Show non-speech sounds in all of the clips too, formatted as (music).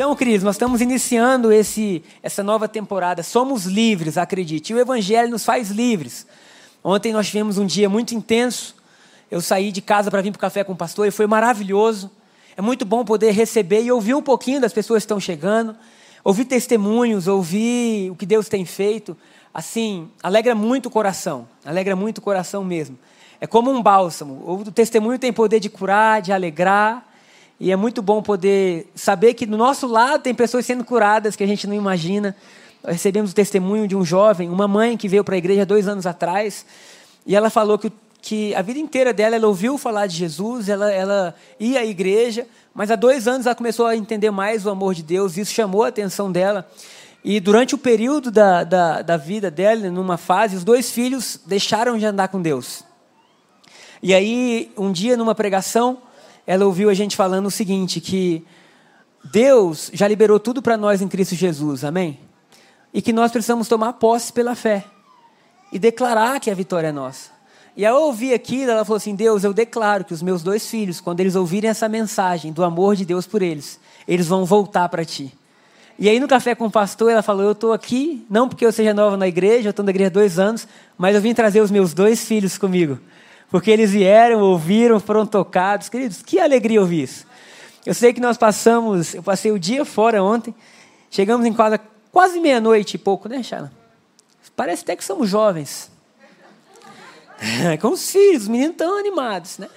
Então, queridos, nós estamos iniciando esse, essa nova temporada. Somos livres, acredite. E o Evangelho nos faz livres. Ontem nós tivemos um dia muito intenso. Eu saí de casa para vir para o café com o pastor e foi maravilhoso. É muito bom poder receber e ouvir um pouquinho das pessoas que estão chegando, ouvir testemunhos, ouvir o que Deus tem feito. Assim, alegra muito o coração, alegra muito o coração mesmo. É como um bálsamo. O testemunho tem poder de curar, de alegrar. E é muito bom poder saber que do nosso lado tem pessoas sendo curadas que a gente não imagina. Recebemos o testemunho de um jovem, uma mãe que veio para a igreja dois anos atrás, e ela falou que, que a vida inteira dela ela ouviu falar de Jesus, ela, ela ia à igreja, mas há dois anos ela começou a entender mais o amor de Deus, isso chamou a atenção dela. E durante o período da, da, da vida dela, numa fase, os dois filhos deixaram de andar com Deus. E aí, um dia, numa pregação, ela ouviu a gente falando o seguinte: que Deus já liberou tudo para nós em Cristo Jesus, amém? e que nós precisamos tomar posse pela fé e declarar que a vitória é nossa. E ao ouvir aquilo, ela falou assim: Deus, eu declaro que os meus dois filhos, quando eles ouvirem essa mensagem do amor de Deus por eles, eles vão voltar para ti. E aí no café com o pastor, ela falou: Eu estou aqui, não porque eu seja nova na igreja, eu estou na igreja há dois anos, mas eu vim trazer os meus dois filhos comigo. Porque eles vieram, ouviram, foram tocados. Queridos, que alegria ouvir isso. Eu sei que nós passamos, eu passei o dia fora ontem, chegamos em casa Quase meia-noite e pouco, né, Chana? Parece até que somos jovens. Com os filhos, os meninos tão animados, né?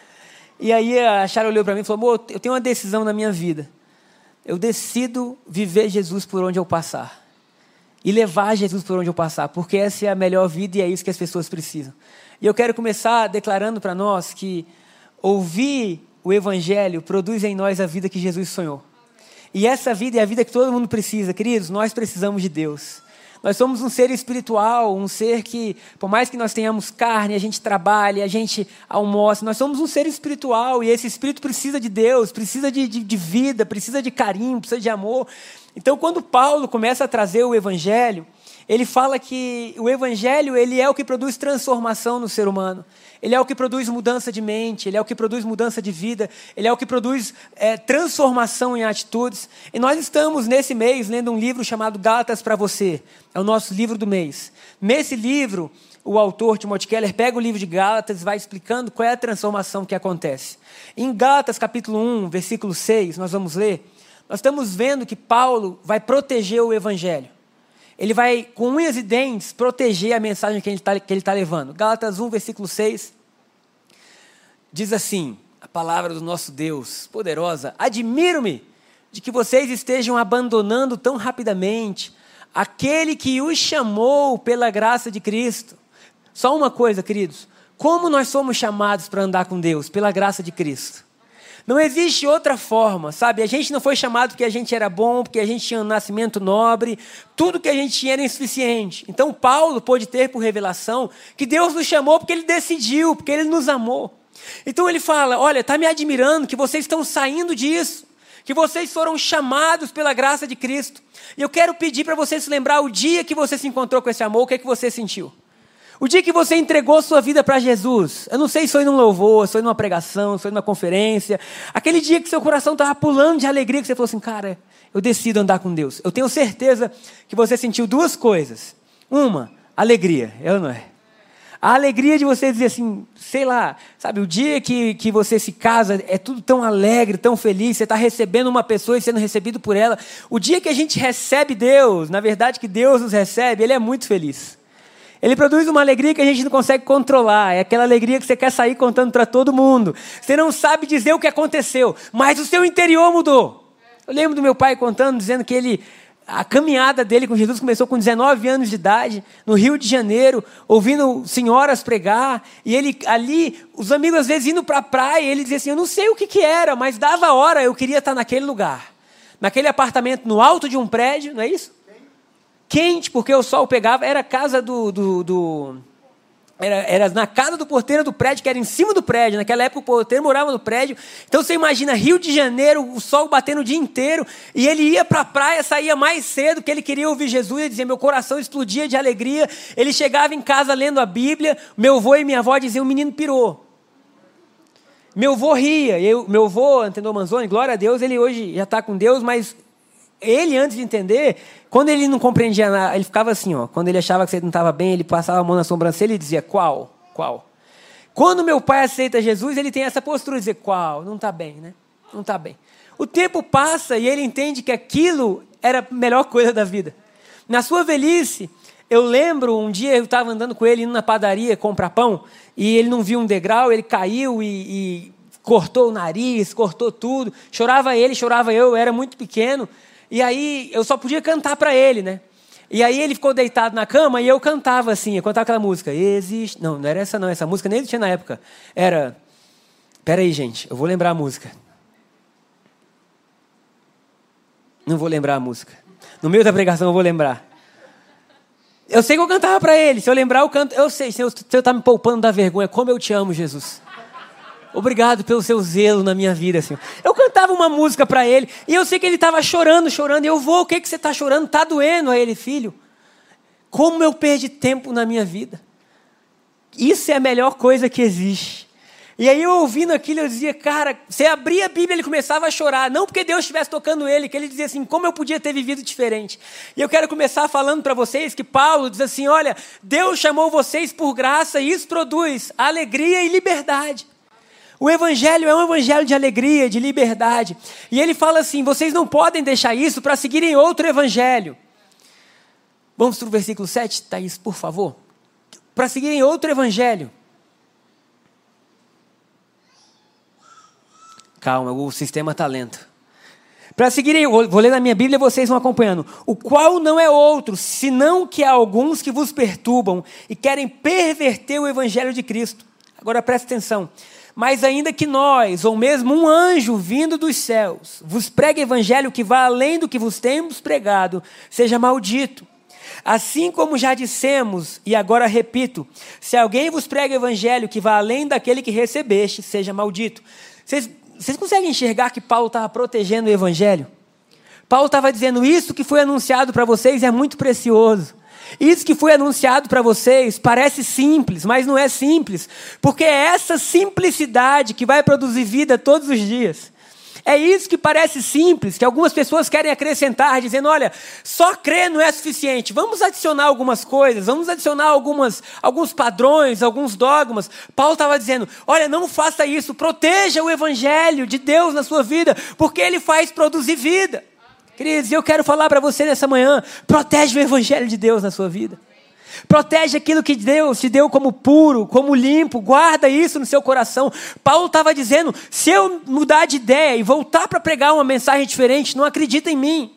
E aí a Chara olhou para mim e falou: Amor, eu tenho uma decisão na minha vida. Eu decido viver Jesus por onde eu passar. E levar Jesus por onde eu passar, porque essa é a melhor vida e é isso que as pessoas precisam. E eu quero começar declarando para nós que ouvir o Evangelho produz em nós a vida que Jesus sonhou. E essa vida é a vida que todo mundo precisa, queridos. Nós precisamos de Deus. Nós somos um ser espiritual, um ser que, por mais que nós tenhamos carne, a gente trabalha, a gente almoça, nós somos um ser espiritual e esse espírito precisa de Deus, precisa de, de, de vida, precisa de carinho, precisa de amor. Então, quando Paulo começa a trazer o Evangelho, ele fala que o Evangelho ele é o que produz transformação no ser humano. Ele é o que produz mudança de mente, ele é o que produz mudança de vida, ele é o que produz é, transformação em atitudes. E nós estamos nesse mês lendo um livro chamado Gálatas para você. É o nosso livro do mês. Nesse livro, o autor Timothy Keller pega o livro de Gálatas e vai explicando qual é a transformação que acontece. Em Gálatas capítulo 1, versículo 6, nós vamos ler, nós estamos vendo que Paulo vai proteger o evangelho. Ele vai, com unhas e dentes, proteger a mensagem que ele está tá levando. Gálatas 1, versículo 6, diz assim: a palavra do nosso Deus, poderosa: Admiro-me de que vocês estejam abandonando tão rapidamente aquele que os chamou pela graça de Cristo. Só uma coisa, queridos: como nós somos chamados para andar com Deus? Pela graça de Cristo. Não existe outra forma, sabe? A gente não foi chamado porque a gente era bom, porque a gente tinha um nascimento nobre, tudo que a gente tinha era insuficiente. Então Paulo pôde ter por revelação que Deus nos chamou porque ele decidiu, porque ele nos amou. Então ele fala: Olha, está me admirando que vocês estão saindo disso, que vocês foram chamados pela graça de Cristo. E eu quero pedir para você se lembrar o dia que você se encontrou com esse amor, o que é que você sentiu? O dia que você entregou sua vida para Jesus, eu não sei se foi num louvor, se foi numa pregação, se foi numa conferência, aquele dia que seu coração estava pulando de alegria, que você falou assim, cara, eu decido andar com Deus. Eu tenho certeza que você sentiu duas coisas. Uma, alegria, eu não é? A alegria de você dizer assim, sei lá, sabe, o dia que, que você se casa é tudo tão alegre, tão feliz, você está recebendo uma pessoa e sendo recebido por ela. O dia que a gente recebe Deus, na verdade que Deus nos recebe, Ele é muito feliz. Ele produz uma alegria que a gente não consegue controlar. É aquela alegria que você quer sair contando para todo mundo. Você não sabe dizer o que aconteceu, mas o seu interior mudou. Eu lembro do meu pai contando, dizendo que ele a caminhada dele com Jesus começou com 19 anos de idade, no Rio de Janeiro, ouvindo senhoras pregar, e ele ali, os amigos às vezes indo para a praia, ele dizia assim: Eu não sei o que, que era, mas dava hora, eu queria estar naquele lugar, naquele apartamento no alto de um prédio, não é isso? Quente, porque o sol pegava, era a casa do, do, do era, era, na casa do porteiro do prédio, que era em cima do prédio. Naquela época o porteiro morava no prédio. Então você imagina Rio de Janeiro, o sol batendo o dia inteiro, e ele ia para a praia, saía mais cedo, que ele queria ouvir Jesus, e dizia: meu coração explodia de alegria. Ele chegava em casa lendo a Bíblia, meu avô e minha avó diziam: o menino pirou. Meu avô ria, eu, meu avô, Antenor Manzoni, glória a Deus, ele hoje já está com Deus, mas ele, antes de entender, quando ele não compreendia nada, ele ficava assim, ó. Quando ele achava que você não estava bem, ele passava a mão na sobrancelha e dizia, qual? Qual? Quando meu pai aceita Jesus, ele tem essa postura de dizer, qual? Não está bem, né? Não está bem. O tempo passa e ele entende que aquilo era a melhor coisa da vida. Na sua velhice, eu lembro um dia eu estava andando com ele indo na padaria comprar pão e ele não viu um degrau, ele caiu e, e cortou o nariz, cortou tudo. Chorava ele, chorava eu, eu era muito pequeno. E aí eu só podia cantar para ele, né? E aí ele ficou deitado na cama e eu cantava assim, eu cantava aquela música. Existe. Não, não era essa não, essa música nem existia na época. Era. Pera aí, gente, eu vou lembrar a música. Não vou lembrar a música. No meio da pregação eu vou lembrar. Eu sei que eu cantava para ele. Se eu lembrar, eu canto. Eu sei, se eu está me poupando da vergonha, como eu te amo, Jesus. Obrigado pelo seu zelo na minha vida, Senhor. Eu cantava uma música para ele e eu sei que ele estava chorando, chorando. Eu vou, o que, que você está chorando? Está doendo a ele, filho. Como eu perdi tempo na minha vida. Isso é a melhor coisa que existe. E aí eu ouvindo aquilo, eu dizia, cara, você abria a Bíblia, ele começava a chorar. Não porque Deus estivesse tocando ele, que ele dizia assim, como eu podia ter vivido diferente. E eu quero começar falando para vocês que Paulo diz assim, olha, Deus chamou vocês por graça e isso produz alegria e liberdade. O evangelho é um evangelho de alegria, de liberdade. E ele fala assim: vocês não podem deixar isso para seguirem outro evangelho. Vamos para o versículo 7, Thaís, por favor. Para seguirem outro evangelho. Calma, o sistema está lento. Para seguirem, vou ler na minha Bíblia vocês vão acompanhando. O qual não é outro, senão que há alguns que vos perturbam e querem perverter o evangelho de Cristo. Agora presta atenção. Mas ainda que nós, ou mesmo um anjo vindo dos céus, vos pregue evangelho que vá além do que vos temos pregado, seja maldito. Assim como já dissemos, e agora repito: se alguém vos prega evangelho que vá além daquele que recebeste, seja maldito. Vocês, vocês conseguem enxergar que Paulo estava protegendo o evangelho? Paulo estava dizendo: Isso que foi anunciado para vocês é muito precioso. Isso que foi anunciado para vocês parece simples, mas não é simples, porque é essa simplicidade que vai produzir vida todos os dias. É isso que parece simples, que algumas pessoas querem acrescentar, dizendo: olha, só crer não é suficiente, vamos adicionar algumas coisas, vamos adicionar algumas, alguns padrões, alguns dogmas. Paulo estava dizendo: olha, não faça isso, proteja o evangelho de Deus na sua vida, porque ele faz produzir vida. Queridos, eu quero falar para você nessa manhã: protege o Evangelho de Deus na sua vida. Protege aquilo que Deus te deu como puro, como limpo, guarda isso no seu coração. Paulo estava dizendo: se eu mudar de ideia e voltar para pregar uma mensagem diferente, não acredita em mim.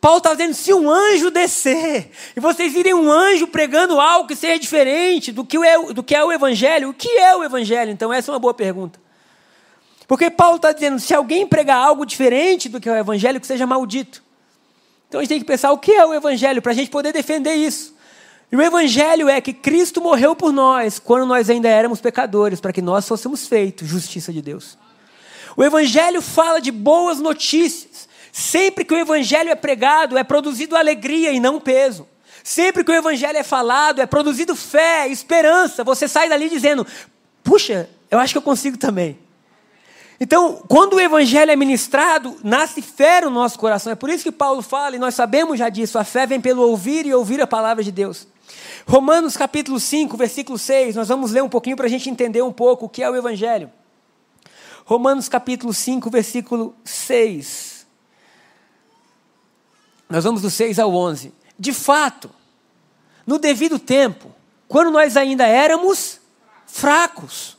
Paulo estava dizendo: se um anjo descer e vocês virem um anjo pregando algo que seja diferente do que, é, do que é o Evangelho, o que é o Evangelho? Então, essa é uma boa pergunta. Porque Paulo está dizendo: se alguém pregar algo diferente do que é o Evangelho, que seja maldito. Então a gente tem que pensar o que é o Evangelho para a gente poder defender isso. E o Evangelho é que Cristo morreu por nós quando nós ainda éramos pecadores, para que nós fôssemos feitos justiça de Deus. O Evangelho fala de boas notícias. Sempre que o Evangelho é pregado, é produzido alegria e não peso. Sempre que o Evangelho é falado, é produzido fé, esperança. Você sai dali dizendo: puxa, eu acho que eu consigo também. Então, quando o evangelho é ministrado, nasce fé no nosso coração. É por isso que Paulo fala, e nós sabemos já disso, a fé vem pelo ouvir e ouvir a palavra de Deus. Romanos capítulo 5, versículo 6, nós vamos ler um pouquinho para a gente entender um pouco o que é o evangelho. Romanos capítulo 5, versículo 6. Nós vamos do 6 ao 11. De fato, no devido tempo, quando nós ainda éramos fracos,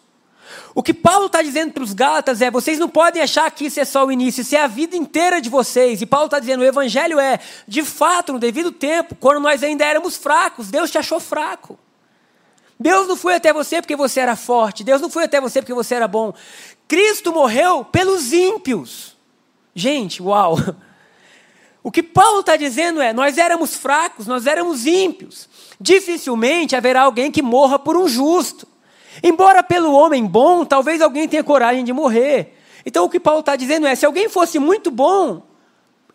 o que Paulo está dizendo para os Gálatas é: vocês não podem achar que isso é só o início, isso é a vida inteira de vocês. E Paulo está dizendo: o Evangelho é, de fato, no devido tempo, quando nós ainda éramos fracos, Deus te achou fraco. Deus não foi até você porque você era forte, Deus não foi até você porque você era bom. Cristo morreu pelos ímpios. Gente, uau! O que Paulo está dizendo é: nós éramos fracos, nós éramos ímpios. Dificilmente haverá alguém que morra por um justo. Embora pelo homem bom, talvez alguém tenha coragem de morrer. Então o que Paulo está dizendo é: se alguém fosse muito bom,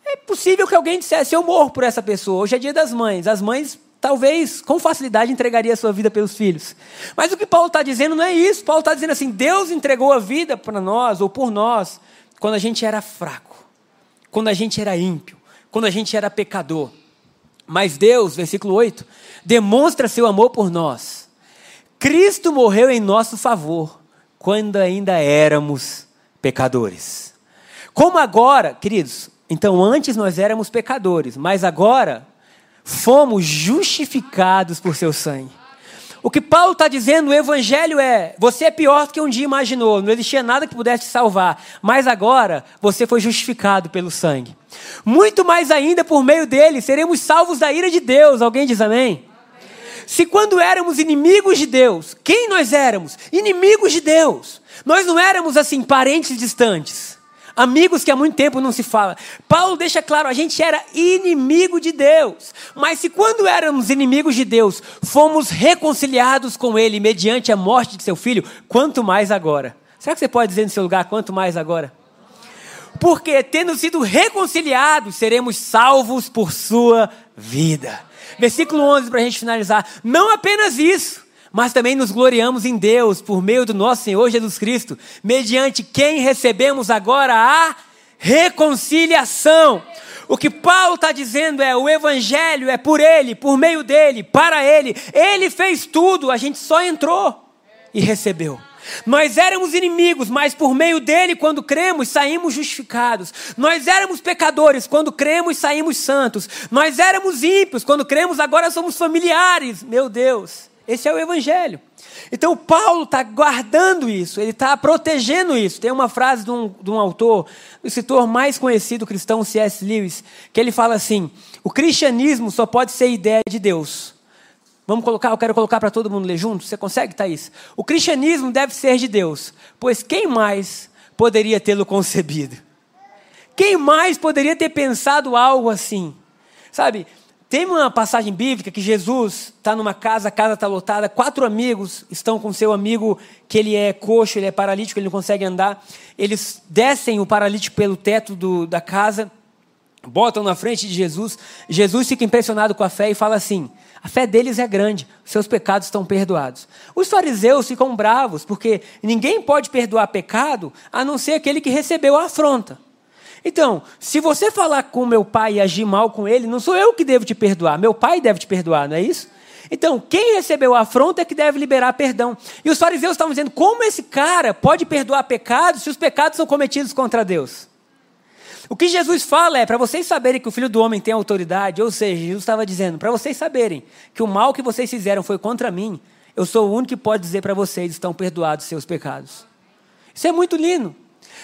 é possível que alguém dissesse: eu morro por essa pessoa. Hoje é dia das mães. As mães talvez com facilidade entregaria a sua vida pelos filhos. Mas o que Paulo está dizendo não é isso. Paulo está dizendo assim: Deus entregou a vida para nós ou por nós quando a gente era fraco, quando a gente era ímpio, quando a gente era pecador. Mas Deus, versículo 8, demonstra seu amor por nós. Cristo morreu em nosso favor quando ainda éramos pecadores. Como agora, queridos, então antes nós éramos pecadores, mas agora fomos justificados por seu sangue. O que Paulo está dizendo no Evangelho é: você é pior do que um dia imaginou, não existia nada que pudesse te salvar, mas agora você foi justificado pelo sangue. Muito mais ainda, por meio dele, seremos salvos da ira de Deus. Alguém diz amém? Se quando éramos inimigos de Deus, quem nós éramos? Inimigos de Deus. Nós não éramos assim parentes distantes amigos que há muito tempo não se fala. Paulo deixa claro, a gente era inimigo de Deus. Mas se quando éramos inimigos de Deus, fomos reconciliados com Ele mediante a morte de seu filho, quanto mais agora? Será que você pode dizer no seu lugar, quanto mais agora? Porque tendo sido reconciliados, seremos salvos por sua vida. Versículo 11 para a gente finalizar. Não apenas isso mas também nos gloriamos em Deus por meio do nosso Senhor Jesus Cristo, mediante quem recebemos agora a reconciliação. O que Paulo está dizendo é: o Evangelho é por Ele, por meio dele, para Ele. Ele fez tudo, a gente só entrou e recebeu. Nós éramos inimigos, mas por meio dele, quando cremos, saímos justificados. Nós éramos pecadores, quando cremos, saímos santos. Nós éramos ímpios, quando cremos, agora somos familiares. Meu Deus. Esse é o Evangelho. Então, Paulo está guardando isso, ele está protegendo isso. Tem uma frase de um, de um autor, o escritor mais conhecido cristão, C.S. Lewis, que ele fala assim: o cristianismo só pode ser ideia de Deus. Vamos colocar, eu quero colocar para todo mundo ler junto. Você consegue, Thaís? O cristianismo deve ser de Deus, pois quem mais poderia tê-lo concebido? Quem mais poderia ter pensado algo assim? Sabe, tem uma passagem bíblica que Jesus está numa casa, a casa está lotada, quatro amigos estão com seu amigo que ele é coxo, ele é paralítico, ele não consegue andar. Eles descem o paralítico pelo teto do, da casa, botam na frente de Jesus. Jesus fica impressionado com a fé e fala assim: a fé deles é grande, seus pecados estão perdoados. Os fariseus ficam bravos porque ninguém pode perdoar pecado a não ser aquele que recebeu a afronta. Então, se você falar com meu pai e agir mal com ele, não sou eu que devo te perdoar, meu pai deve te perdoar, não é isso? Então, quem recebeu a afronta é que deve liberar perdão. E os fariseus estavam dizendo: como esse cara pode perdoar pecados se os pecados são cometidos contra Deus? O que Jesus fala é para vocês saberem que o filho do homem tem autoridade, ou seja, Jesus estava dizendo: para vocês saberem que o mal que vocês fizeram foi contra mim, eu sou o único que pode dizer para vocês: estão perdoados seus pecados. Isso é muito lindo.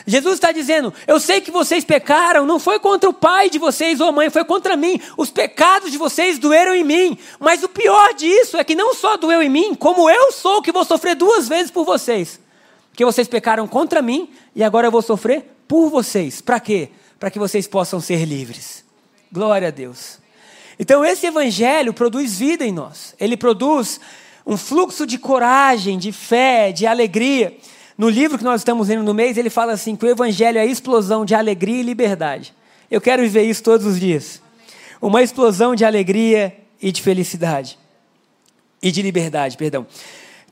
Jesus está dizendo: Eu sei que vocês pecaram, não foi contra o pai de vocês ou a mãe, foi contra mim. Os pecados de vocês doeram em mim. Mas o pior disso é que não só doeu em mim, como eu sou que vou sofrer duas vezes por vocês. Porque vocês pecaram contra mim e agora eu vou sofrer por vocês. Para quê? Para que vocês possam ser livres. Glória a Deus. Então esse evangelho produz vida em nós. Ele produz um fluxo de coragem, de fé, de alegria. No livro que nós estamos lendo no mês, ele fala assim: que o Evangelho é a explosão de alegria e liberdade. Eu quero viver isso todos os dias. Uma explosão de alegria e de felicidade. E de liberdade, perdão.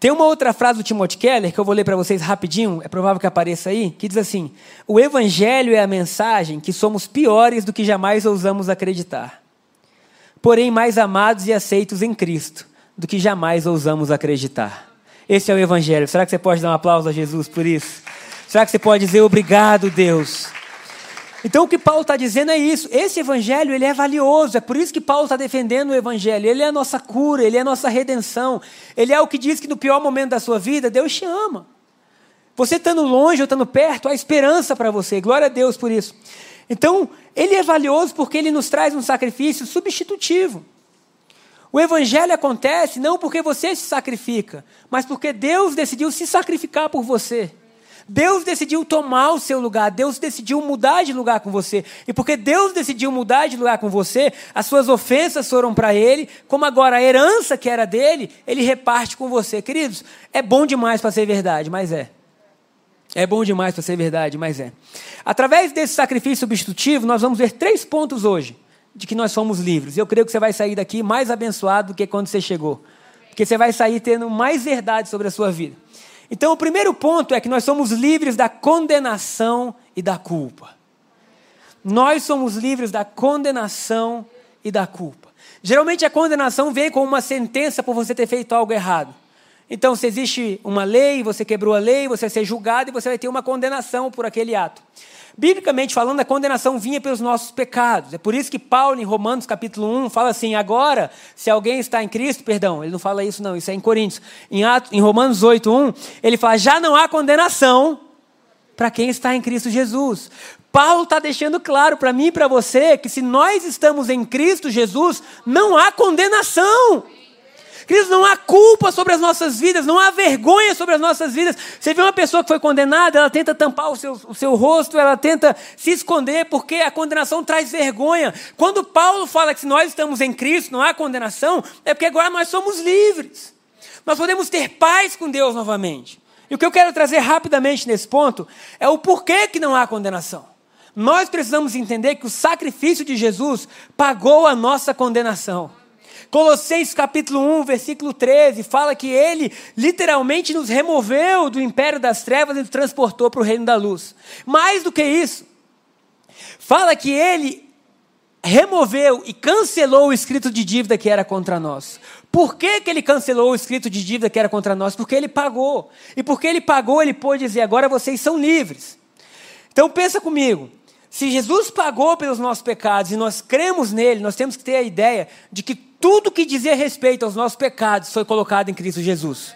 Tem uma outra frase do Timothy Keller que eu vou ler para vocês rapidinho, é provável que apareça aí, que diz assim: O Evangelho é a mensagem que somos piores do que jamais ousamos acreditar, porém mais amados e aceitos em Cristo do que jamais ousamos acreditar. Esse é o Evangelho. Será que você pode dar um aplauso a Jesus por isso? Será que você pode dizer obrigado, Deus? Então o que Paulo está dizendo é isso. Esse evangelho ele é valioso. É por isso que Paulo está defendendo o evangelho. Ele é a nossa cura, ele é a nossa redenção. Ele é o que diz que no pior momento da sua vida Deus te ama. Você estando longe ou estando perto, há esperança para você. Glória a Deus por isso. Então ele é valioso porque ele nos traz um sacrifício substitutivo. O evangelho acontece não porque você se sacrifica, mas porque Deus decidiu se sacrificar por você. Deus decidiu tomar o seu lugar, Deus decidiu mudar de lugar com você. E porque Deus decidiu mudar de lugar com você, as suas ofensas foram para Ele, como agora a herança que era dele, Ele reparte com você. Queridos, é bom demais para ser verdade, mas é. É bom demais para ser verdade, mas é. Através desse sacrifício substitutivo, nós vamos ver três pontos hoje de que nós somos livres. Eu creio que você vai sair daqui mais abençoado do que quando você chegou. Porque você vai sair tendo mais verdade sobre a sua vida. Então, o primeiro ponto é que nós somos livres da condenação e da culpa. Nós somos livres da condenação e da culpa. Geralmente a condenação vem com uma sentença por você ter feito algo errado. Então, se existe uma lei, você quebrou a lei, você vai ser julgado e você vai ter uma condenação por aquele ato. Biblicamente falando, a condenação vinha pelos nossos pecados. É por isso que Paulo, em Romanos capítulo 1, fala assim: agora, se alguém está em Cristo, perdão, ele não fala isso, não, isso é em Coríntios. Em, Atos, em Romanos 8, 1, ele fala: já não há condenação para quem está em Cristo Jesus. Paulo está deixando claro para mim e para você que se nós estamos em Cristo Jesus, não há condenação. Queridos, não há culpa sobre as nossas vidas, não há vergonha sobre as nossas vidas. Você vê uma pessoa que foi condenada, ela tenta tampar o seu, o seu rosto, ela tenta se esconder, porque a condenação traz vergonha. Quando Paulo fala que se nós estamos em Cristo, não há condenação, é porque agora nós somos livres. Nós podemos ter paz com Deus novamente. E o que eu quero trazer rapidamente nesse ponto é o porquê que não há condenação. Nós precisamos entender que o sacrifício de Jesus pagou a nossa condenação. Colossenses capítulo 1, versículo 13, fala que ele literalmente nos removeu do império das trevas e nos transportou para o reino da luz. Mais do que isso, fala que ele removeu e cancelou o escrito de dívida que era contra nós. Por que, que ele cancelou o escrito de dívida que era contra nós? Porque ele pagou. E porque ele pagou, ele pôde dizer: agora vocês são livres. Então pensa comigo. Se Jesus pagou pelos nossos pecados e nós cremos nele, nós temos que ter a ideia de que tudo que dizia respeito aos nossos pecados foi colocado em Cristo Jesus.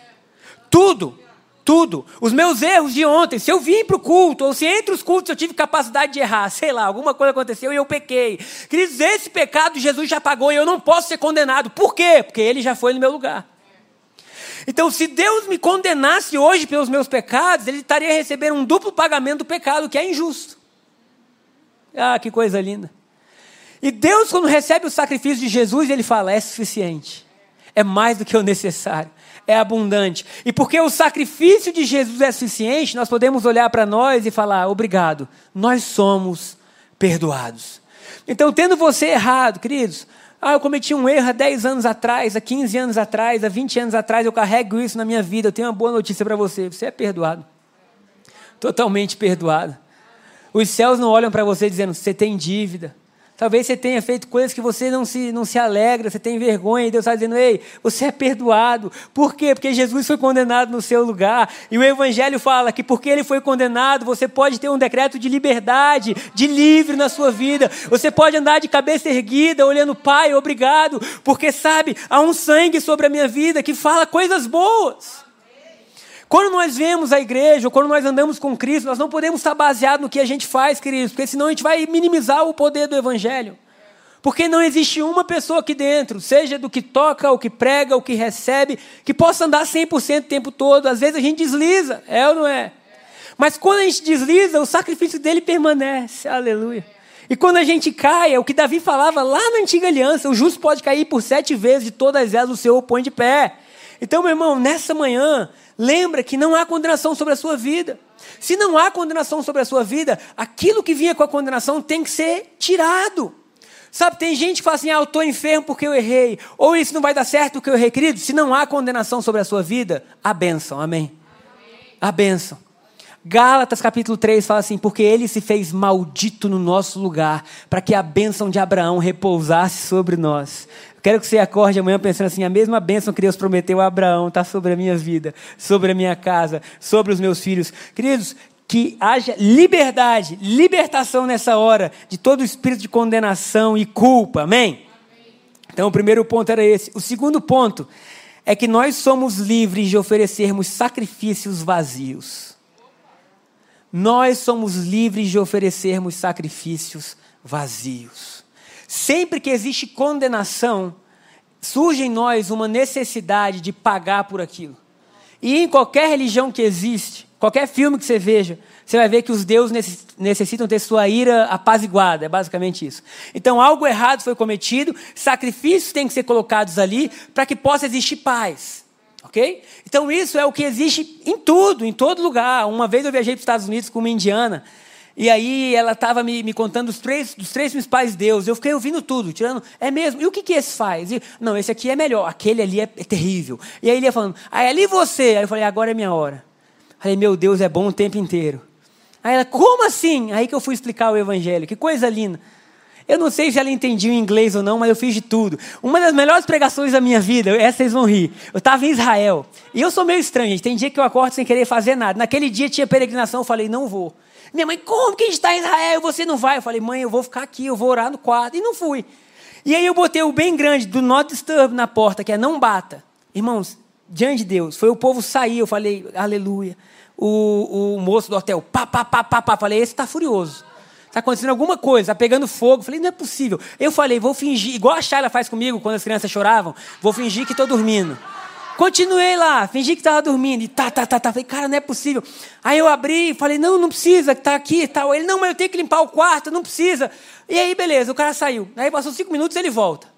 Tudo. Tudo. Os meus erros de ontem, se eu vim para o culto, ou se entre os cultos eu tive capacidade de errar, sei lá, alguma coisa aconteceu e eu pequei. Queridos, esse pecado Jesus já pagou e eu não posso ser condenado. Por quê? Porque ele já foi no meu lugar. Então, se Deus me condenasse hoje pelos meus pecados, ele estaria recebendo um duplo pagamento do pecado, que é injusto. Ah, que coisa linda. E Deus, quando recebe o sacrifício de Jesus, ele fala: é suficiente, é mais do que o necessário, é abundante. E porque o sacrifício de Jesus é suficiente, nós podemos olhar para nós e falar: obrigado, nós somos perdoados. Então, tendo você errado, queridos, ah, eu cometi um erro há 10 anos atrás, há 15 anos atrás, há 20 anos atrás, eu carrego isso na minha vida. Eu tenho uma boa notícia para você: você é perdoado. Totalmente perdoado. Os céus não olham para você dizendo: você tem dívida. Talvez você tenha feito coisas que você não se, não se alegra, você tem vergonha, e Deus está dizendo: ei, você é perdoado. Por quê? Porque Jesus foi condenado no seu lugar. E o Evangelho fala que porque ele foi condenado, você pode ter um decreto de liberdade, de livre na sua vida. Você pode andar de cabeça erguida, olhando, Pai, obrigado, porque sabe, há um sangue sobre a minha vida que fala coisas boas. Quando nós vemos a igreja, ou quando nós andamos com Cristo, nós não podemos estar baseados no que a gente faz, queridos, porque senão a gente vai minimizar o poder do Evangelho. Porque não existe uma pessoa aqui dentro, seja do que toca, o que prega, o que recebe, que possa andar 100% o tempo todo. Às vezes a gente desliza, é ou não é? Mas quando a gente desliza, o sacrifício dele permanece. Aleluia. E quando a gente cai, é o que Davi falava lá na antiga aliança: o justo pode cair por sete vezes, de todas elas o Senhor põe de pé. Então, meu irmão, nessa manhã, Lembra que não há condenação sobre a sua vida. Se não há condenação sobre a sua vida, aquilo que vinha com a condenação tem que ser tirado. Sabe, tem gente que fala assim: ah, eu estou enfermo porque eu errei. Ou isso não vai dar certo porque eu errei. Querido, se não há condenação sobre a sua vida, a bênção, amém? A bênção. Gálatas capítulo 3 fala assim: porque ele se fez maldito no nosso lugar, para que a bênção de Abraão repousasse sobre nós. Quero que você acorde amanhã pensando assim: a mesma bênção que Deus prometeu a Abraão está sobre a minha vida, sobre a minha casa, sobre os meus filhos. Queridos, que haja liberdade, libertação nessa hora de todo o espírito de condenação e culpa. Amém? Então, o primeiro ponto era esse. O segundo ponto é que nós somos livres de oferecermos sacrifícios vazios. Nós somos livres de oferecermos sacrifícios vazios. Sempre que existe condenação, surge em nós uma necessidade de pagar por aquilo. E em qualquer religião que existe, qualquer filme que você veja, você vai ver que os deuses necessitam ter sua ira apaziguada, é basicamente isso. Então, algo errado foi cometido, sacrifícios têm que ser colocados ali para que possa existir paz. Ok? Então, isso é o que existe em tudo, em todo lugar. Uma vez eu viajei para os Estados Unidos com uma indiana, e aí ela estava me, me, contando dos três, dos três principais deuses. Eu fiquei ouvindo tudo, tirando. É mesmo? E o que, que esse faz? E, não, esse aqui é melhor, aquele ali é, é terrível. E aí ele ia falando, aí ali você. Aí eu falei, agora é minha hora. Falei, meu Deus, é bom o tempo inteiro. Aí ela, como assim? Aí que eu fui explicar o evangelho. Que coisa linda. Eu não sei se ela entendia o inglês ou não, mas eu fiz de tudo. Uma das melhores pregações da minha vida, essa vocês vão rir. Eu estava em Israel. E eu sou meio estranho, gente. Tem dia que eu acordo sem querer fazer nada. Naquele dia tinha peregrinação, eu falei, não vou. Minha mãe, como que a gente está em Israel e você não vai? Eu falei, mãe, eu vou ficar aqui, eu vou orar no quarto. E não fui. E aí eu botei o bem grande do Not Disturb na porta, que é não bata. Irmãos, diante de Deus, foi o povo sair, eu falei, aleluia o, o moço do hotel, pá, pá, pá, pá, pá. Falei, esse está furioso. Está acontecendo alguma coisa, está pegando fogo. Falei, não é possível. Eu falei, vou fingir, igual a Shayla faz comigo quando as crianças choravam, vou fingir que estou dormindo. Continuei lá, fingi que estava dormindo. E tá, tá, tá, tá. Falei, cara, não é possível. Aí eu abri e falei, não, não precisa, está aqui e tal. Ele, não, mas eu tenho que limpar o quarto, não precisa. E aí, beleza, o cara saiu. Aí passou cinco minutos ele volta.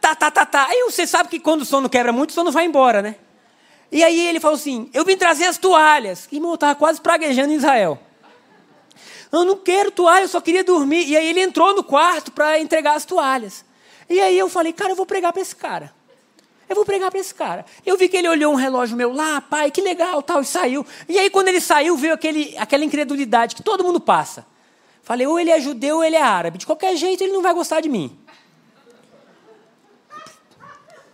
Tá, tá, tá, tá. Aí você sabe que quando o sono quebra muito, o sono vai embora, né? E aí ele falou assim: Eu vim trazer as toalhas. Irmão, eu estava quase praguejando em Israel. Eu não quero toalha, eu só queria dormir. E aí ele entrou no quarto para entregar as toalhas. E aí eu falei: Cara, eu vou pregar para esse cara. Eu vou pregar para esse cara. Eu vi que ele olhou um relógio meu lá, pai, que legal, tal, e saiu. E aí, quando ele saiu, veio aquele, aquela incredulidade que todo mundo passa. Falei, ou ele é judeu ou ele é árabe. De qualquer jeito, ele não vai gostar de mim.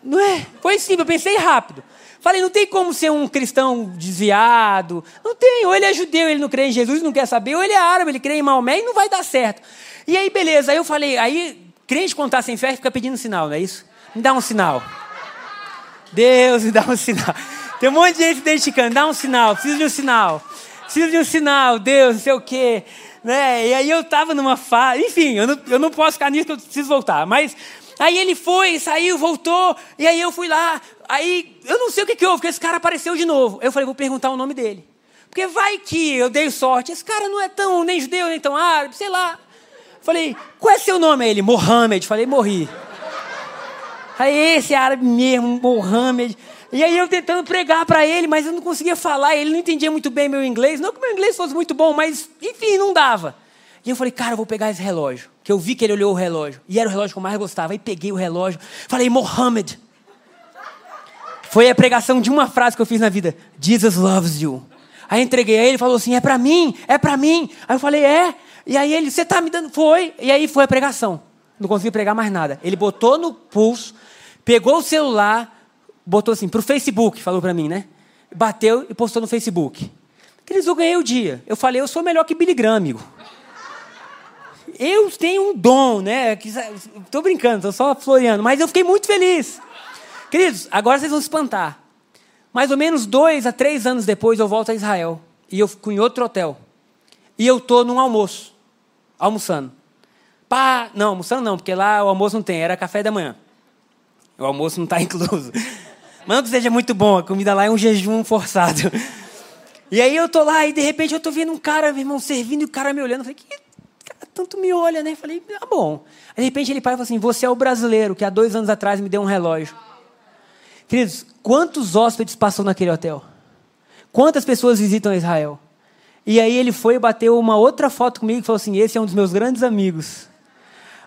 Não é? Foi simples, eu pensei rápido. Falei, não tem como ser um cristão desviado. Não tem. Ou ele é judeu, ele não crê em Jesus, não quer saber. Ou ele é árabe, ele crê em Maomé e não vai dar certo. E aí, beleza. Aí eu falei, aí, crente contar sem fé fica pedindo sinal, não é isso? Me dá um sinal. Deus, me dá um sinal. Tem um monte de gente identificando, dá um sinal, preciso de um sinal. Preciso de um sinal, Deus, não sei o quê. Né? E aí eu estava numa fase. Enfim, eu não, eu não posso ficar nisso, eu preciso voltar. Mas Aí ele foi, saiu, voltou, e aí eu fui lá. Aí eu não sei o que, que houve, porque esse cara apareceu de novo. Eu falei, vou perguntar o nome dele. Porque vai que eu dei sorte. Esse cara não é tão nem judeu, nem tão árabe, sei lá. Falei, qual é seu nome? Ele, Mohamed. Falei, morri. Aí esse árabe mesmo, Mohamed. E aí eu tentando pregar para ele, mas eu não conseguia falar, ele não entendia muito bem meu inglês. Não que meu inglês fosse muito bom, mas enfim, não dava. E eu falei, cara, eu vou pegar esse relógio. Que eu vi que ele olhou o relógio. E era o relógio que eu mais gostava. Aí peguei o relógio. Falei, Mohammed. Foi a pregação de uma frase que eu fiz na vida. Jesus loves you. Aí entreguei a ele, falou assim, é para mim, é para mim. Aí eu falei, é. E aí ele, você tá me dando, foi. E aí foi a pregação. Não consegui pregar mais nada. Ele botou no pulso, pegou o celular, botou assim, pro Facebook, falou para mim, né? Bateu e postou no Facebook. Queridos, eu ganhei o dia. Eu falei, eu sou melhor que Billy Graham, amigo eu tenho um dom, né? Estou brincando, estou só floreando, mas eu fiquei muito feliz. Queridos, agora vocês vão se espantar. Mais ou menos dois a três anos depois eu volto a Israel. E eu fico em outro hotel. E eu estou num almoço. Almoçando. Pá, não, almoçando não, porque lá o almoço não tem, era café da manhã. O almoço não está (laughs) incluso. Mas não que seja muito bom, a comida lá é um jejum forçado. E aí eu tô lá e de repente eu tô vendo um cara, meu irmão, servindo e o cara me olhando. Eu falei, que tanto me olha, né? Falei, ah, bom. Aí, de repente ele para e fala assim: Você é o brasileiro que há dois anos atrás me deu um relógio. Queridos, quantos hóspedes passam naquele hotel? Quantas pessoas visitam Israel? E aí ele foi e bateu uma outra foto comigo e falou assim: Esse é um dos meus grandes amigos.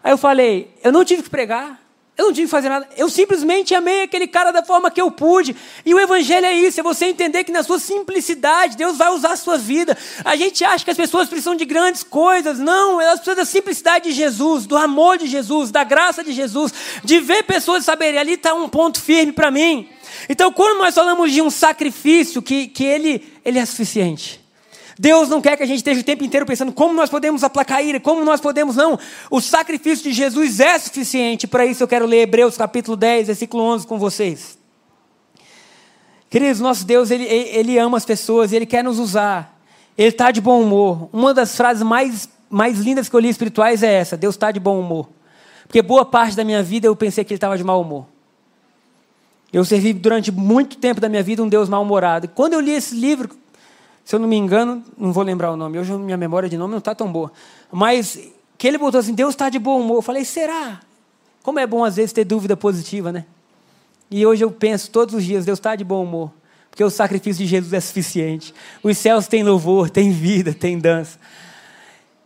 Aí eu falei: Eu não tive que pregar, eu não tive que fazer nada. Eu simplesmente amei aquele cara da forma que eu pude. E o evangelho é isso, é você entender que na sua simplicidade Deus vai usar a sua vida. A gente acha que as pessoas precisam de grandes coisas. Não, elas precisam da simplicidade de Jesus, do amor de Jesus, da graça de Jesus, de ver pessoas saberem, ali está um ponto firme para mim. Então, quando nós falamos de um sacrifício, que, que ele, ele é suficiente. Deus não quer que a gente esteja o tempo inteiro pensando como nós podemos aplacar a ira, como nós podemos não. O sacrifício de Jesus é suficiente. Para isso eu quero ler Hebreus capítulo 10, versículo 11 com vocês. Queridos, nosso Deus, ele, ele ama as pessoas, ele quer nos usar. Ele está de bom humor. Uma das frases mais, mais lindas que eu li espirituais é essa: Deus está de bom humor. Porque boa parte da minha vida eu pensei que ele estava de mau humor. Eu servi durante muito tempo da minha vida um Deus mal-humorado. Quando eu li esse livro, Se eu não me engano, não vou lembrar o nome, hoje minha memória de nome não está tão boa. Mas que ele botou assim: Deus está de bom humor. Eu falei: será? Como é bom às vezes ter dúvida positiva, né? E hoje eu penso todos os dias: Deus está de bom humor. Porque o sacrifício de Jesus é suficiente. Os céus têm louvor, têm vida, têm dança.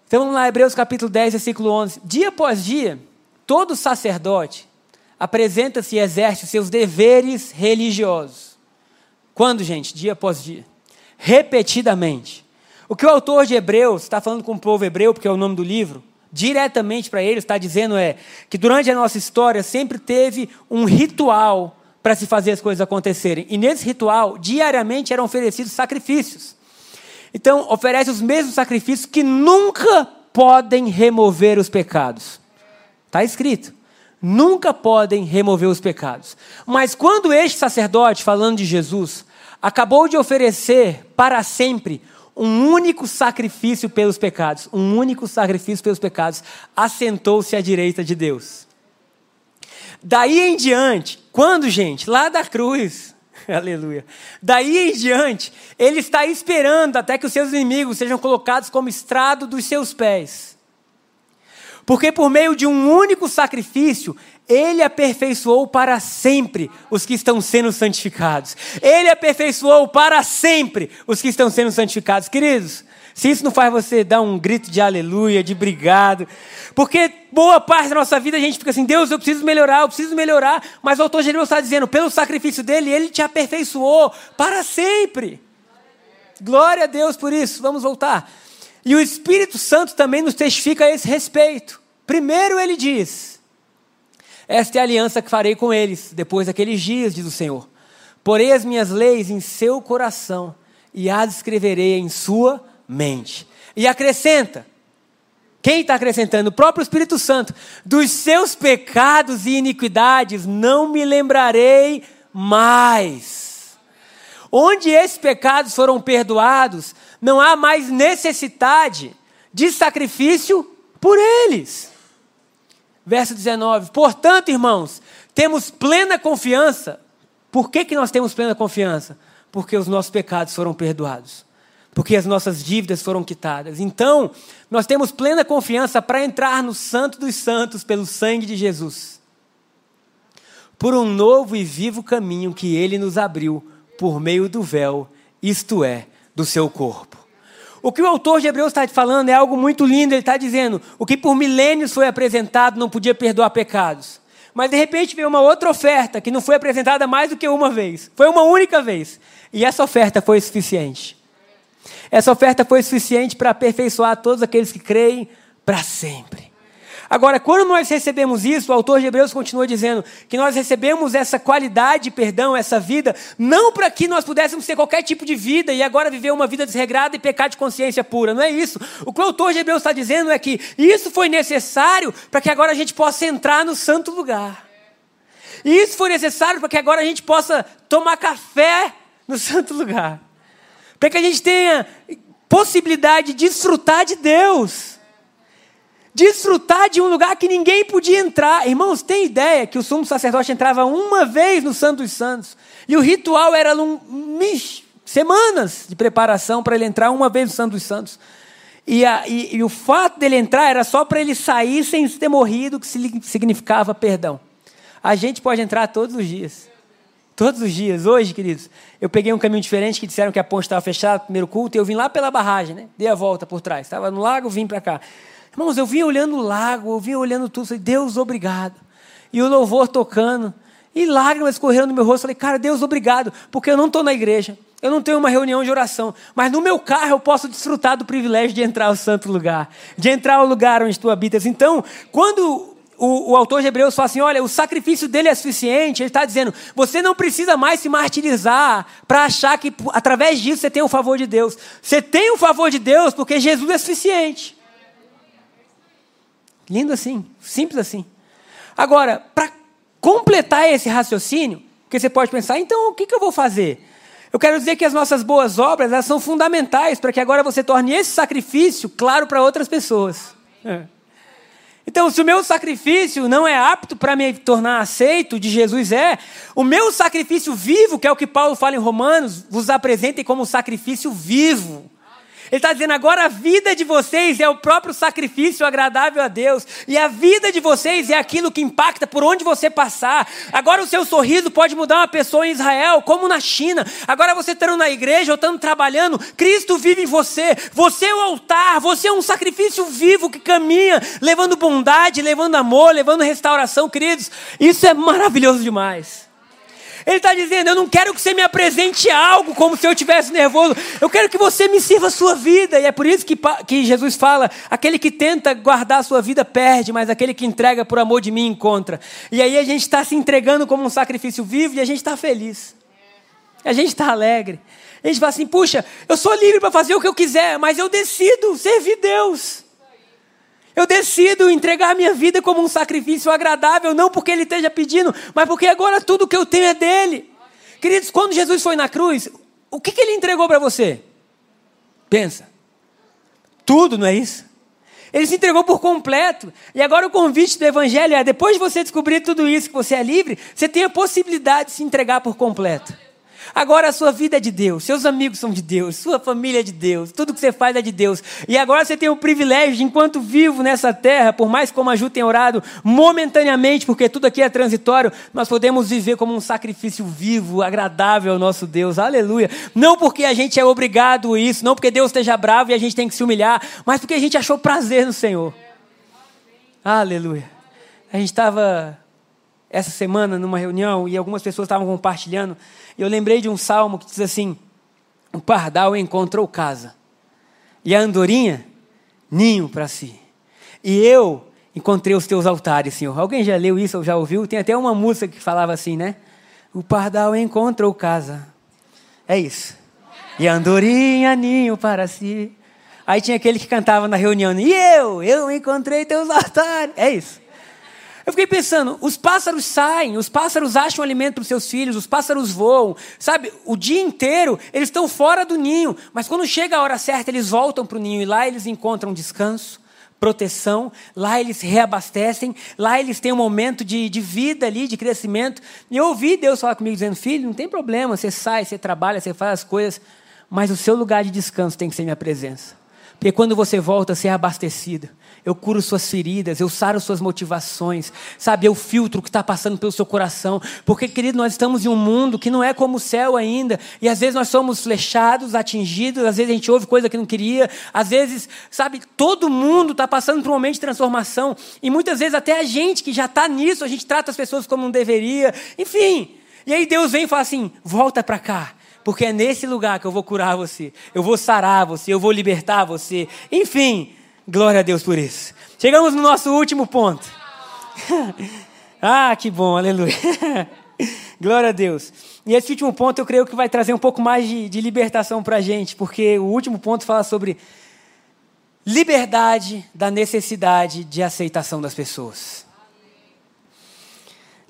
Então vamos lá, Hebreus capítulo 10, versículo 11. Dia após dia, todo sacerdote apresenta-se e exerce seus deveres religiosos. Quando, gente? Dia após dia. Repetidamente. O que o autor de Hebreus está falando com o povo hebreu, porque é o nome do livro, diretamente para eles, está dizendo é que durante a nossa história sempre teve um ritual para se fazer as coisas acontecerem. E nesse ritual, diariamente eram oferecidos sacrifícios. Então, oferece os mesmos sacrifícios que nunca podem remover os pecados. Está escrito. Nunca podem remover os pecados. Mas quando este sacerdote, falando de Jesus, acabou de oferecer para sempre um único sacrifício pelos pecados, um único sacrifício pelos pecados, assentou-se à direita de Deus. Daí em diante, quando, gente? Lá da cruz. (laughs) Aleluia. Daí em diante, ele está esperando até que os seus inimigos sejam colocados como estrado dos seus pés. Porque por meio de um único sacrifício, ele aperfeiçoou para sempre os que estão sendo santificados. Ele aperfeiçoou para sempre os que estão sendo santificados. Queridos, se isso não faz você dar um grito de aleluia, de obrigado, porque boa parte da nossa vida a gente fica assim, Deus, eu preciso melhorar, eu preciso melhorar, mas o autor Jeremias está dizendo, pelo sacrifício dele, ele te aperfeiçoou para sempre. Glória a Deus por isso. Vamos voltar. E o Espírito Santo também nos testifica a esse respeito. Primeiro ele diz: Esta é a aliança que farei com eles depois daqueles dias, diz o Senhor. Porei as minhas leis em seu coração e as escreverei em sua mente. E acrescenta: quem está acrescentando? O próprio Espírito Santo. Dos seus pecados e iniquidades não me lembrarei mais. Onde esses pecados foram perdoados, não há mais necessidade de sacrifício por eles. Verso 19: Portanto, irmãos, temos plena confiança. Por que, que nós temos plena confiança? Porque os nossos pecados foram perdoados porque as nossas dívidas foram quitadas. Então, nós temos plena confiança para entrar no Santo dos Santos pelo sangue de Jesus. Por um novo e vivo caminho que ele nos abriu por meio do véu, isto é, do seu corpo. O que o autor de Hebreus está falando é algo muito lindo. Ele está dizendo: o que por milênios foi apresentado não podia perdoar pecados. Mas de repente veio uma outra oferta que não foi apresentada mais do que uma vez. Foi uma única vez. E essa oferta foi suficiente. Essa oferta foi suficiente para aperfeiçoar todos aqueles que creem para sempre. Agora, quando nós recebemos isso, o autor de Hebreus continua dizendo que nós recebemos essa qualidade de perdão, essa vida, não para que nós pudéssemos ter qualquer tipo de vida e agora viver uma vida desregrada e pecar de consciência pura. Não é isso. O que o autor de Hebreus está dizendo é que isso foi necessário para que agora a gente possa entrar no santo lugar. E isso foi necessário para que agora a gente possa tomar café no (laughs) santo lugar para que a gente tenha possibilidade de desfrutar de Deus. Desfrutar de um lugar que ninguém podia entrar. Irmãos, tem ideia que o sumo sacerdote entrava uma vez no Santo dos Santos. E o ritual era semanas de preparação para ele entrar uma vez no Santo dos Santos. E, a, e, e o fato dele entrar era só para ele sair sem ter morrido, que significava perdão. A gente pode entrar todos os dias. Todos os dias. Hoje, queridos, eu peguei um caminho diferente que disseram que a ponte estava fechada, primeiro culto, e eu vim lá pela barragem, né? Dei a volta por trás. Estava no lago, vim para cá. Irmãos, eu vim olhando o lago, eu vim olhando tudo. Falei, Deus, obrigado. E o louvor tocando. E lágrimas correndo no meu rosto. Falei, cara, Deus, obrigado, porque eu não estou na igreja. Eu não tenho uma reunião de oração. Mas no meu carro eu posso desfrutar do privilégio de entrar ao santo lugar. De entrar ao lugar onde tu habitas. Então, quando o, o, autor de Hebreus fala assim: olha, o sacrifício dele é suficiente. Ele está dizendo: você não precisa mais se martirizar para achar que através disso você tem o favor de Deus. Você tem o favor de Deus porque Jesus é suficiente. Lindo assim, simples assim. Agora, para completar esse raciocínio, porque você pode pensar: então o que, que eu vou fazer? Eu quero dizer que as nossas boas obras elas são fundamentais para que agora você torne esse sacrifício claro para outras pessoas. É. Então, se o meu sacrifício não é apto para me tornar aceito, de Jesus é, o meu sacrifício vivo, que é o que Paulo fala em Romanos, vos apresentem como sacrifício vivo. Ele está dizendo agora a vida de vocês é o próprio sacrifício agradável a Deus. E a vida de vocês é aquilo que impacta por onde você passar. Agora o seu sorriso pode mudar uma pessoa em Israel, como na China. Agora você estando na igreja ou estando trabalhando, Cristo vive em você. Você é o altar, você é um sacrifício vivo que caminha, levando bondade, levando amor, levando restauração, queridos. Isso é maravilhoso demais. Ele está dizendo: Eu não quero que você me apresente algo como se eu estivesse nervoso. Eu quero que você me sirva a sua vida. E é por isso que, que Jesus fala: Aquele que tenta guardar a sua vida perde, mas aquele que entrega por amor de mim encontra. E aí a gente está se entregando como um sacrifício vivo e a gente está feliz. A gente está alegre. A gente fala assim: Puxa, eu sou livre para fazer o que eu quiser, mas eu decido servir Deus. Eu decido entregar minha vida como um sacrifício agradável, não porque Ele esteja pedindo, mas porque agora tudo que eu tenho é dele. Queridos, quando Jesus foi na cruz, o que, que Ele entregou para você? Pensa. Tudo, não é isso? Ele se entregou por completo. E agora o convite do Evangelho é: depois de você descobrir tudo isso, que você é livre, você tem a possibilidade de se entregar por completo. Agora a sua vida é de Deus, seus amigos são de Deus, sua família é de Deus, tudo que você faz é de Deus. E agora você tem o privilégio de, enquanto vivo nessa terra, por mais como a Ju tem orado, momentaneamente, porque tudo aqui é transitório, nós podemos viver como um sacrifício vivo, agradável ao nosso Deus. Aleluia. Não porque a gente é obrigado a isso, não porque Deus esteja bravo e a gente tem que se humilhar, mas porque a gente achou prazer no Senhor. Aleluia. A gente estava essa semana numa reunião e algumas pessoas estavam compartilhando eu lembrei de um salmo que diz assim: O pardal encontrou casa, e a andorinha, ninho para si. E eu encontrei os teus altares, Senhor. Alguém já leu isso ou já ouviu? Tem até uma música que falava assim, né? O pardal encontrou casa. É isso. E a andorinha, ninho para si. Aí tinha aquele que cantava na reunião, e eu, eu encontrei teus altares. É isso. Eu fiquei pensando, os pássaros saem, os pássaros acham alimento para os seus filhos, os pássaros voam, sabe? O dia inteiro eles estão fora do ninho, mas quando chega a hora certa eles voltam para o ninho e lá eles encontram descanso, proteção, lá eles reabastecem, lá eles têm um momento de, de vida ali, de crescimento. E eu ouvi Deus falar comigo dizendo: Filho, não tem problema, você sai, você trabalha, você faz as coisas, mas o seu lugar de descanso tem que ser minha presença. Porque quando você volta, você é abastecido eu curo suas feridas, eu saro suas motivações, sabe? Eu filtro o que está passando pelo seu coração. Porque, querido, nós estamos em um mundo que não é como o céu ainda. E às vezes nós somos flechados, atingidos, às vezes a gente ouve coisa que não queria, às vezes, sabe, todo mundo está passando por um momento de transformação. E muitas vezes até a gente que já está nisso, a gente trata as pessoas como não deveria. Enfim. E aí Deus vem e fala assim: volta para cá porque é nesse lugar que eu vou curar você, eu vou sarar você, eu vou libertar você. Enfim, Glória a Deus por isso. Chegamos no nosso último ponto. (laughs) ah, que bom, aleluia. (laughs) Glória a Deus. E esse último ponto eu creio que vai trazer um pouco mais de, de libertação para a gente, porque o último ponto fala sobre liberdade da necessidade de aceitação das pessoas.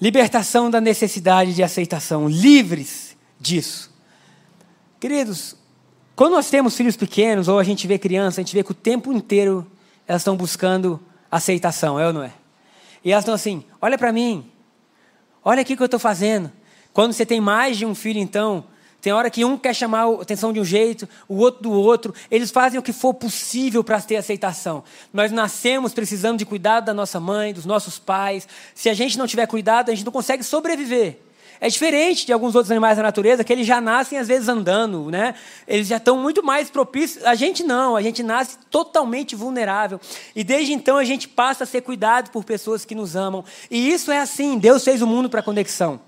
Libertação da necessidade de aceitação, livres disso. Queridos, quando nós temos filhos pequenos, ou a gente vê criança, a gente vê que o tempo inteiro elas estão buscando aceitação, é ou não é? E elas estão assim: olha para mim, olha aqui o que eu estou fazendo. Quando você tem mais de um filho, então, tem hora que um quer chamar a atenção de um jeito, o outro do outro. Eles fazem o que for possível para ter aceitação. Nós nascemos precisando de cuidado da nossa mãe, dos nossos pais. Se a gente não tiver cuidado, a gente não consegue sobreviver. É diferente de alguns outros animais da natureza que eles já nascem às vezes andando, né? Eles já estão muito mais propícios. A gente não, a gente nasce totalmente vulnerável. E desde então a gente passa a ser cuidado por pessoas que nos amam. E isso é assim, Deus fez o mundo para conexão.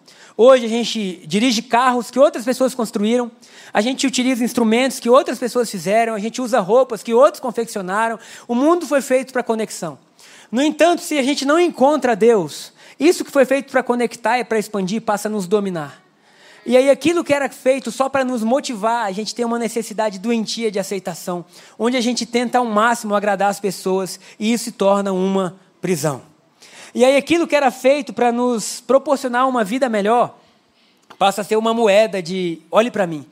Hoje a gente dirige carros que outras pessoas construíram, a gente utiliza instrumentos que outras pessoas fizeram, a gente usa roupas que outros confeccionaram. O mundo foi feito para conexão. No entanto, se a gente não encontra Deus, isso que foi feito para conectar e para expandir passa a nos dominar. E aí aquilo que era feito só para nos motivar, a gente tem uma necessidade doentia de aceitação, onde a gente tenta ao máximo agradar as pessoas e isso se torna uma prisão. E aí aquilo que era feito para nos proporcionar uma vida melhor, passa a ser uma moeda de olhe para mim.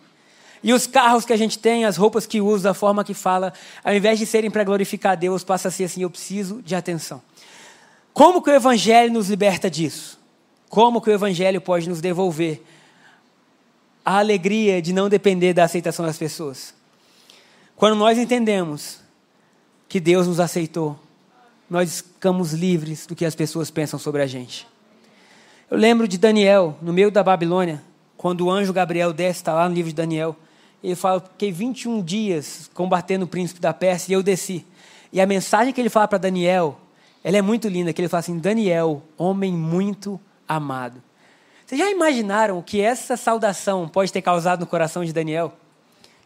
E os carros que a gente tem, as roupas que usa, a forma que fala, ao invés de serem para glorificar Deus, passa a ser assim, eu preciso de atenção. Como que o Evangelho nos liberta disso? Como que o Evangelho pode nos devolver a alegria de não depender da aceitação das pessoas? Quando nós entendemos que Deus nos aceitou, nós ficamos livres do que as pessoas pensam sobre a gente. Eu lembro de Daniel, no meio da Babilônia, quando o anjo Gabriel desce, está lá no livro de Daniel, ele fala: Fiquei 21 dias combatendo o príncipe da Pérsia e eu desci. E a mensagem que ele fala para Daniel, ela é muito linda, que ele fala assim: Daniel, homem muito amado. Vocês já imaginaram o que essa saudação pode ter causado no coração de Daniel?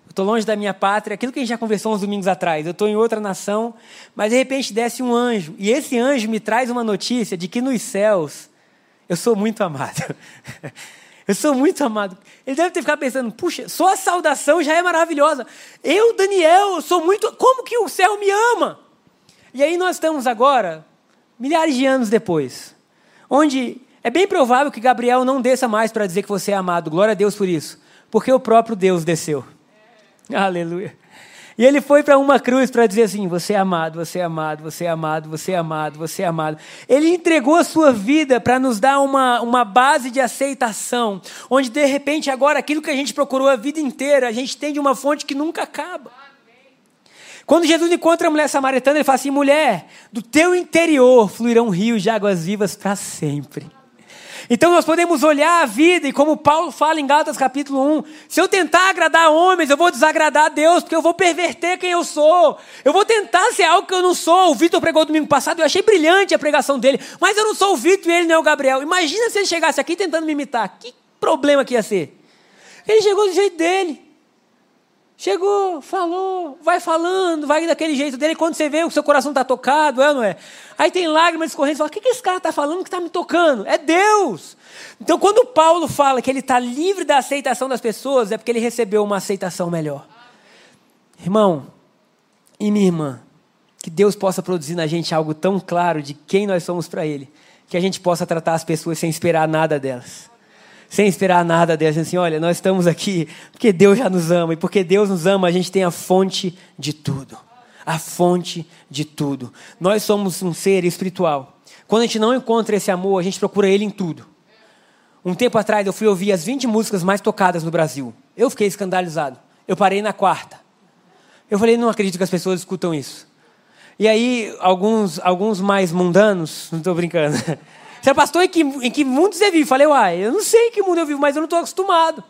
Eu estou longe da minha pátria, aquilo que a gente já conversou uns domingos atrás. Eu estou em outra nação, mas de repente desce um anjo. E esse anjo me traz uma notícia de que nos céus eu sou muito amado. (laughs) Eu sou muito amado. Ele deve ter ficado pensando, puxa, só a saudação já é maravilhosa. Eu, Daniel, eu sou muito. Como que o céu me ama? E aí nós estamos agora, milhares de anos depois, onde é bem provável que Gabriel não desça mais para dizer que você é amado. Glória a Deus por isso. Porque o próprio Deus desceu. (laughs) Aleluia. E ele foi para uma cruz para dizer assim: Você é amado, você é amado, você é amado, você é amado, você é amado. Ele entregou a sua vida para nos dar uma, uma base de aceitação, onde de repente agora aquilo que a gente procurou a vida inteira, a gente tem de uma fonte que nunca acaba. Quando Jesus encontra a mulher samaritana, ele fala assim: Mulher, do teu interior fluirão rios de águas vivas para sempre. Então nós podemos olhar a vida e como Paulo fala em Gálatas capítulo 1, se eu tentar agradar homens, eu vou desagradar a Deus, porque eu vou perverter quem eu sou. Eu vou tentar ser algo que eu não sou. O Vitor pregou domingo passado, eu achei brilhante a pregação dele, mas eu não sou o Vitor e ele não é o Gabriel. Imagina se ele chegasse aqui tentando me imitar. Que problema que ia ser? Ele chegou do jeito dele. Chegou, falou, vai falando, vai daquele jeito dele. Quando você vê, o seu coração está tocado, é ou não é? Aí tem lágrimas escorrendo, você fala: o que, que esse cara está falando que está me tocando? É Deus. Então, quando Paulo fala que ele está livre da aceitação das pessoas, é porque ele recebeu uma aceitação melhor. Irmão e minha irmã, que Deus possa produzir na gente algo tão claro de quem nós somos para Ele, que a gente possa tratar as pessoas sem esperar nada delas sem esperar nada delas, assim, olha, nós estamos aqui porque Deus já nos ama, e porque Deus nos ama, a gente tem a fonte de tudo. A fonte de tudo. Nós somos um ser espiritual. Quando a gente não encontra esse amor, a gente procura ele em tudo. Um tempo atrás eu fui ouvir as 20 músicas mais tocadas no Brasil. Eu fiquei escandalizado. Eu parei na quarta. Eu falei, não acredito que as pessoas escutam isso. E aí, alguns, alguns mais mundanos, (laughs) não estou brincando, Você é pastor, em que, em que mundo você vive? Falei, uai, eu não sei em que mundo eu vivo, mas eu não estou acostumado.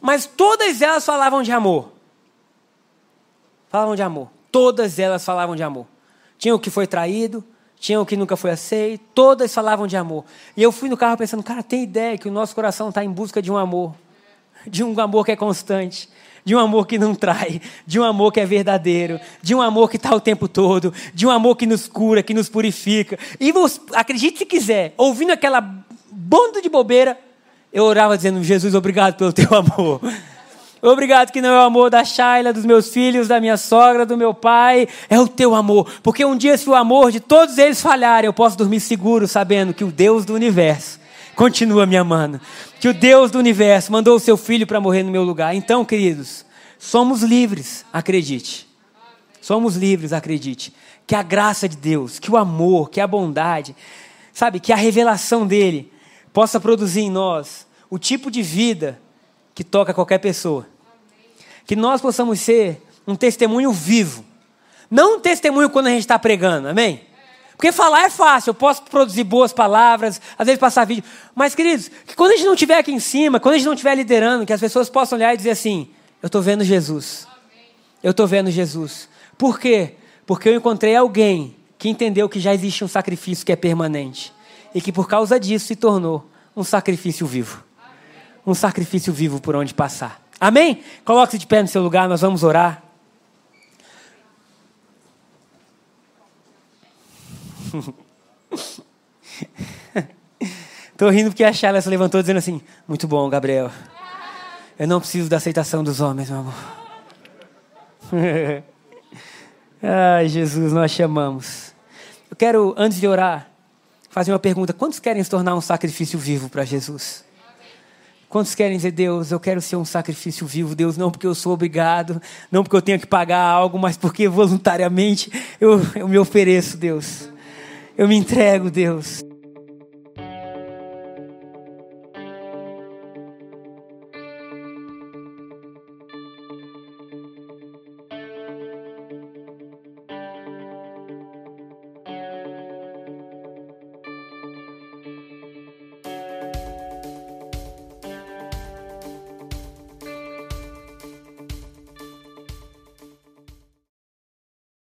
Mas todas elas falavam de amor. Falavam de amor. Todas elas falavam de amor. Tinha o que foi traído, tinha o que nunca foi aceito, todas falavam de amor. E eu fui no carro pensando, cara, tem ideia que o nosso coração está em busca de um amor. De um amor que é constante de um amor que não trai, de um amor que é verdadeiro, de um amor que está o tempo todo, de um amor que nos cura, que nos purifica. E acredite se quiser, ouvindo aquela banda de bobeira, eu orava dizendo: Jesus, obrigado pelo teu (laughs) amor. Obrigado que não é o amor da Shaila, dos meus filhos, da minha sogra, do meu pai, é o teu amor. Porque um dia, se o amor de todos eles falhar, eu posso dormir seguro sabendo que o Deus do universo continua me amando. Que o Deus do universo mandou o seu filho para morrer no meu lugar. Então, queridos, somos livres, acredite. Somos livres, acredite. Que a graça de Deus, que o amor, que a bondade, sabe, que a revelação dele possa produzir em nós o tipo de vida que toca qualquer pessoa. Que nós possamos ser um testemunho vivo. Não um testemunho quando a gente está pregando, amém? Porque falar é fácil, eu posso produzir boas palavras, às vezes passar vídeo. Mas, queridos, que quando a gente não estiver aqui em cima, quando a gente não estiver liderando, que as pessoas possam olhar e dizer assim: Eu estou vendo Jesus. Eu estou vendo Jesus. Por quê? Porque eu encontrei alguém que entendeu que já existe um sacrifício que é permanente. E que por causa disso se tornou um sacrifício vivo. Um sacrifício vivo por onde passar. Amém? Coloque-se de pé no seu lugar, nós vamos orar. (laughs) Estou rindo porque a Charla se levantou dizendo assim: Muito bom, Gabriel. Eu não preciso da aceitação dos homens, meu amor. (laughs) Ai, Jesus, nós chamamos. Eu quero, antes de orar, fazer uma pergunta: quantos querem se tornar um sacrifício vivo para Jesus? Quantos querem dizer, Deus, eu quero ser um sacrifício vivo, Deus, não porque eu sou obrigado, não porque eu tenho que pagar algo, mas porque voluntariamente eu, eu me ofereço, Deus. Eu me entrego, Deus.